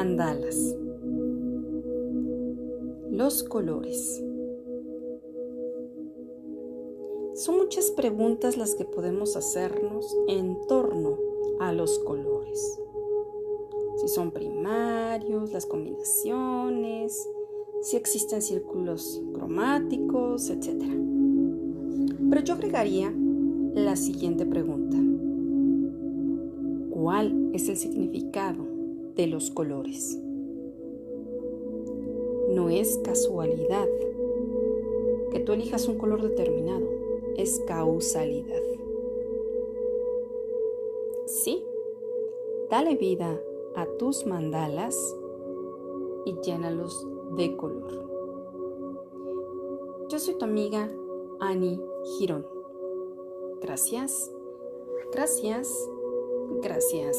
Mandalas. Los colores. Son muchas preguntas las que podemos hacernos en torno a los colores. Si son primarios, las combinaciones, si existen círculos cromáticos, etc. Pero yo agregaría la siguiente pregunta. ¿Cuál es el significado de los colores? No es casualidad que tú elijas un color determinado es causalidad. Sí, dale vida a tus mandalas y llénalos de color. Yo soy tu amiga Ani Girón. Gracias, gracias, gracias.